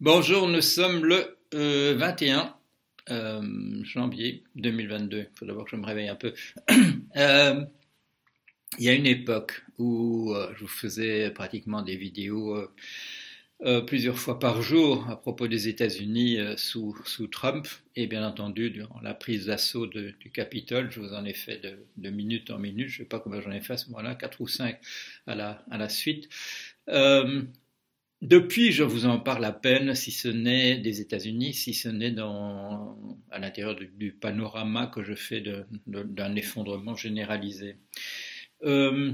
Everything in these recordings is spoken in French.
Bonjour, nous sommes le 21 euh, euh, janvier 2022. Il faut d'abord que je me réveille un peu. Euh, il y a une époque où je vous faisais pratiquement des vidéos plusieurs fois par jour à propos des États-Unis sous, Trump. Et bien entendu, durant la prise d'assaut du Capitole, je vous en ai fait de, minute en minute. Je ne sais pas combien j'en ai fait à ce moment-là, quatre ou cinq à la, à la suite. Depuis, je vous en parle à peine, si ce n'est des États-Unis, si ce n'est à l'intérieur du, panorama que je fais d'un effondrement généralisé. Euh,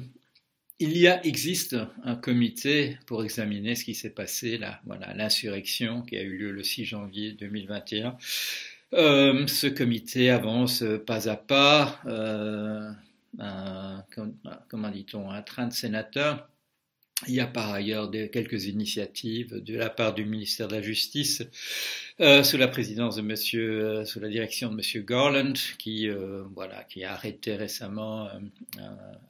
il y a, existe un comité pour examiner ce qui s'est passé là, voilà, l'insurrection qui a eu lieu le 6 janvier 2021. Euh, ce comité avance pas à pas, euh, comment dit-on, un train de sénateurs il y a par ailleurs quelques initiatives de la part du ministère de la Justice euh, sous la présidence de Monsieur, euh, sous la direction de Monsieur Garland, qui euh, voilà, qui a arrêté récemment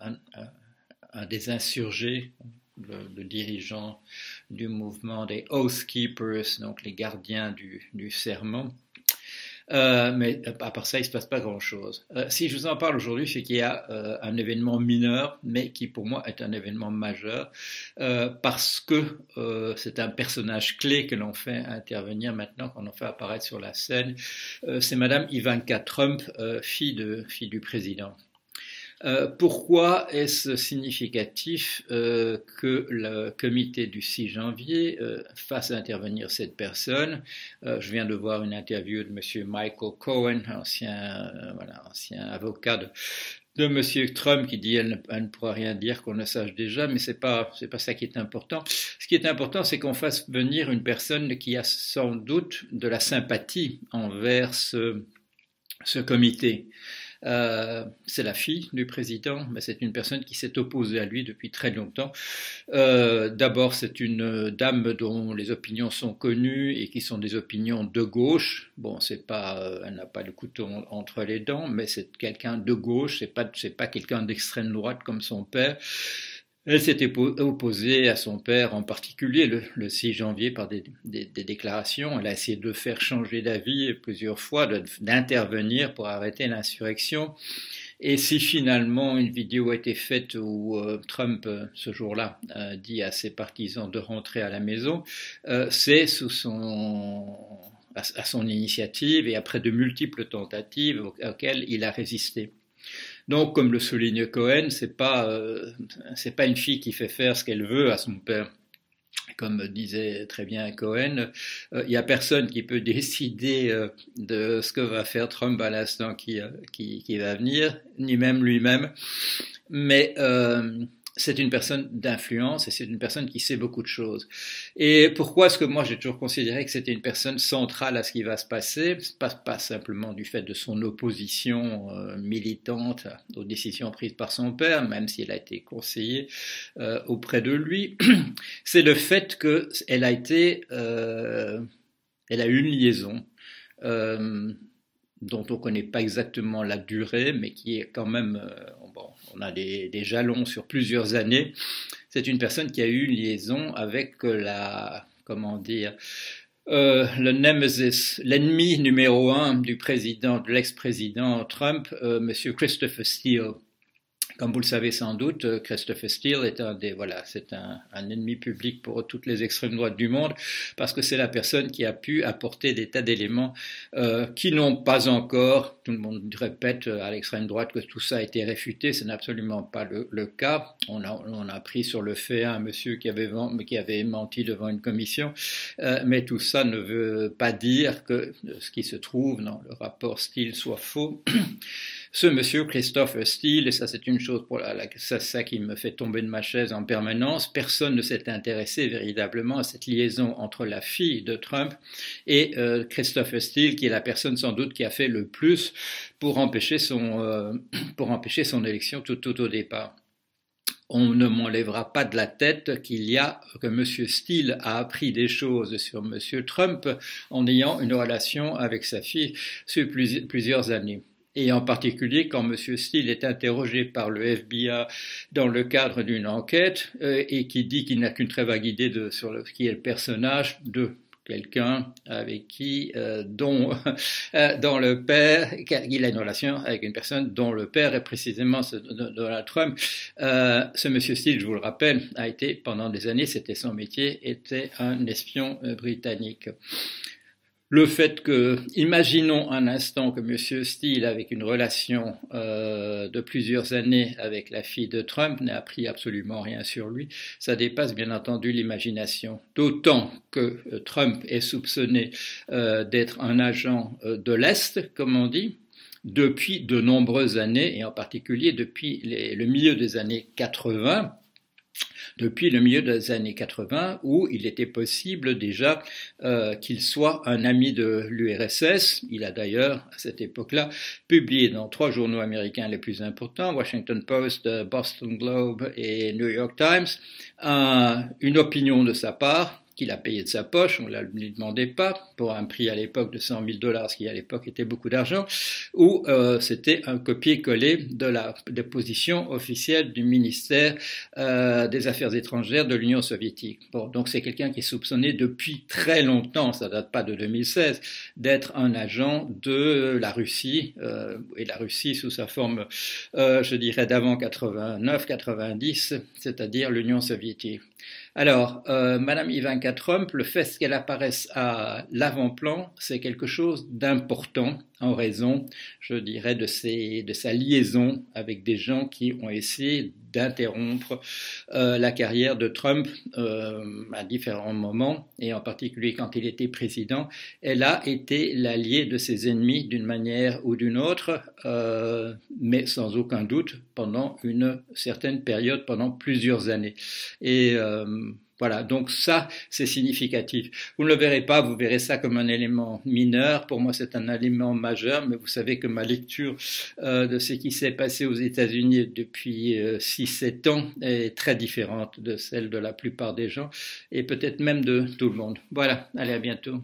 un, des insurgés, le, dirigeant du mouvement des Oath Keepers, donc les gardiens du, du serment, euh, mais à part ça, il ne se passe pas grand-chose. Euh, si je vous en parle aujourd'hui, c'est qu'il y a euh, un événement mineur, mais qui pour moi est un événement majeur, parce que c'est un personnage clé que l'on fait intervenir maintenant, qu'on en fait apparaître sur la scène. c'est Madame Ivanka Trump, fille, de, fille du président. Euh, pourquoi est-ce significatif euh, que le comité du 6 janvier euh, fasse intervenir cette personne? Je viens de voir une interview de M. Michael Cohen, ancien, voilà, ancien avocat de, de M. Trump qui dit elle ne, pourra rien dire qu'on ne sache déjà, mais c'est pas pas ça qui est important. Ce qui est important, c'est qu'on fasse venir une personne qui a sans doute de la sympathie envers ce comité. Euh, c'est la fille du président, mais c'est une personne qui s'est opposée à lui depuis très longtemps. Euh, d'abord, c'est une dame dont les opinions sont connues et qui sont des opinions de gauche. Bon, c'est pas, euh, elle n'a pas le couteau entre les dents, mais c'est quelqu'un de gauche. C'est pas, c'est pas quelqu'un d'extrême droite comme son père. Elle s'était opposée à son père en particulier le, 6 janvier par des, déclarations. Elle a essayé de faire changer d'avis plusieurs fois, d'intervenir pour arrêter l'insurrection. Et si finalement une vidéo a été faite où euh, Trump, euh, ce jour-là, dit à ses partisans de rentrer à la maison, euh, c'est sous son à, son initiative et après de multiples tentatives auxquelles il a résisté. Donc, comme le souligne Cohen, c'est pas euh, c'est pas une fille qui fait faire ce qu'elle veut à son père. Comme disait très bien Cohen, il euh, n'y a personne qui peut décider euh, de ce que va faire Trump à l'instant qui, qui, qui, va venir, ni même lui-même. Mais c'est une personne d'influence et c'est une personne qui sait beaucoup de choses. Et pourquoi est-ce que moi j'ai toujours considéré que c'était une personne centrale à ce qui va se passer? Pas, pas simplement du fait de son opposition euh, militante aux décisions prises par son père, même s'il a été conseillé euh, auprès de lui, c'est le fait qu'elle a été, euh, elle a eu une liaison dont on ne connaît pas exactement la durée, mais qui est quand même, on a des, jalons sur plusieurs années. C'est une personne qui a eu une liaison avec la, comment dire, euh, le nemesis, l'ennemi numéro un du président, de l'ex-président Trump, euh, Monsieur Christopher Steele. Comme vous le savez sans doute, euh, Christopher Steele est un des voilà, c'est un, ennemi public pour toutes les extrêmes droites du monde parce que c'est la personne qui a pu apporter des tas d'éléments euh, qui n'ont pas encore. Tout le monde répète euh, à l'extrême droite que tout ça a été réfuté, ce n'est absolument pas le, cas. On a, on a pris sur le fait un monsieur qui avait, qui avait menti devant une commission, mais tout ça ne veut pas dire que ce qui se trouve dans le rapport Steele soit faux. ce monsieur Christophe Steele, et ça c'est une chose pour la, ça, ça qui me fait tomber de ma chaise en permanence, personne ne s'est intéressé véritablement à cette liaison entre la fille de Trump et euh, Christophe Steele, qui est la personne sans doute qui a fait le plus pour empêcher son, euh, pour empêcher son élection tout, au départ on ne m'enlèvera pas de la tête qu'il y a que M. Steele a appris des choses sur M. Trump en ayant une relation avec sa fille sur plusieurs années et en particulier quand M. Steele est interrogé par le FBI dans le cadre d'une enquête euh, et qui dit qu'il n'a qu'une très vague idée de, sur le, qui est le personnage de quelqu'un avec qui, euh, dont, euh, dont le père, il a une relation avec une personne dont le père est précisément Donald Trump. Euh, ce monsieur Steele, je vous le rappelle, a été pendant des années, c'était son métier, était un espion britannique le fait que, imaginons un instant que M. Steele, avec une relation euh, de plusieurs années avec la fille de Trump, n'a appris absolument rien sur lui, ça dépasse bien entendu l'imagination. D'autant que euh, Trump est soupçonné euh, d'être un agent de l'Est, comme on dit, depuis de nombreuses années, et en particulier depuis le milieu des années 80, depuis le milieu des années 80 où il était possible déjà euh, qu'il soit un ami de l'URSS. Il a d'ailleurs, à cette époque-là, publié dans trois journaux américains les plus importants, Washington Post, Boston Globe et New York Times, une opinion de sa part qu'il a payé de sa poche, on ne lui demandait pas, pour un prix à l'époque de 100 000 dollars, ce qui à l'époque était beaucoup d'argent, ou euh, c'était un copier-coller de la de position officielle du ministère euh, des Affaires étrangères de l'Union soviétique. Bon, donc c'est quelqu'un qui est soupçonné depuis très longtemps, ça date pas de 2016, d'être un agent de la Russie, euh, et la Russie sous sa forme, euh, je dirais, d'avant 89-90, c'est-à-dire l'Union soviétique. Alors, euh, Madame Ivanka Trump, le fait qu'elle apparaisse à l'avant-plan, c'est quelque chose d'important en raison, je dirais, de, de sa liaison avec des gens qui ont essayé d'interrompre euh, la carrière de Trump euh, à différents moments, et en particulier quand il était président. Elle a été l'alliée de ses ennemis d'une manière ou d'une autre, euh, mais sans aucun doute pendant une certaine période, pendant plusieurs années. Et voilà, donc ça, c'est significatif. Vous ne le verrez pas, vous verrez ça comme un élément mineur. Pour moi, c'est un élément majeur, mais vous savez que ma lecture euh, de ce qui s'est passé aux États-Unis depuis 6-7 euh, ans est très différente de celle de la plupart des gens, et peut-être même de tout le monde. Voilà, allez, à bientôt.